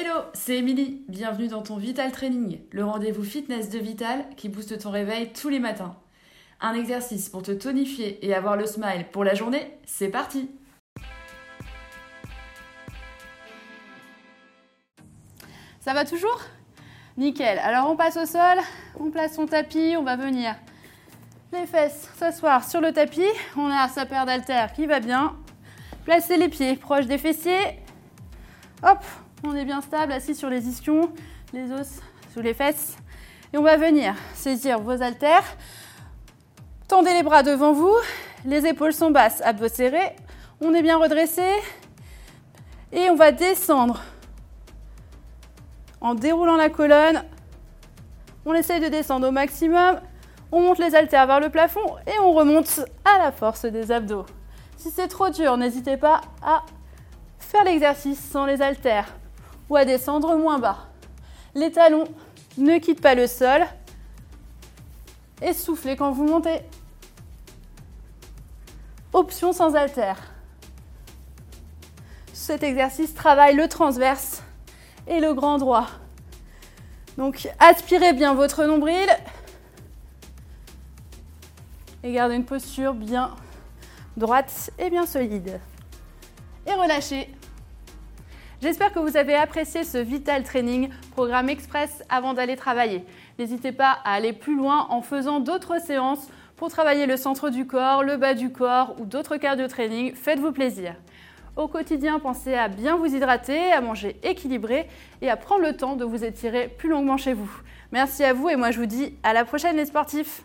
Hello, c'est Émilie. Bienvenue dans ton Vital Training, le rendez-vous fitness de Vital qui booste ton réveil tous les matins. Un exercice pour te tonifier et avoir le smile pour la journée, c'est parti Ça va toujours? Nickel. Alors on passe au sol, on place son tapis, on va venir les fesses s'asseoir sur le tapis. On a sa paire d'haltères qui va bien. Placez les pieds proches des fessiers. Hop, on est bien stable, assis sur les ischions, les os sous les fesses. Et on va venir saisir vos haltères. Tendez les bras devant vous. Les épaules sont basses, abdos serrés. On est bien redressé. Et on va descendre en déroulant la colonne. On essaye de descendre au maximum. On monte les haltères vers le plafond et on remonte à la force des abdos. Si c'est trop dur, n'hésitez pas à faire l'exercice sans les haltères ou à descendre moins bas. Les talons ne quittent pas le sol. Et soufflez quand vous montez. Option sans haltères. Cet exercice travaille le transverse et le grand droit. Donc aspirez bien votre nombril et gardez une posture bien droite et bien solide. Et relâchez. J'espère que vous avez apprécié ce Vital Training, programme express avant d'aller travailler. N'hésitez pas à aller plus loin en faisant d'autres séances pour travailler le centre du corps, le bas du corps ou d'autres cardio training. Faites-vous plaisir. Au quotidien, pensez à bien vous hydrater, à manger équilibré et à prendre le temps de vous étirer plus longuement chez vous. Merci à vous et moi je vous dis à la prochaine les sportifs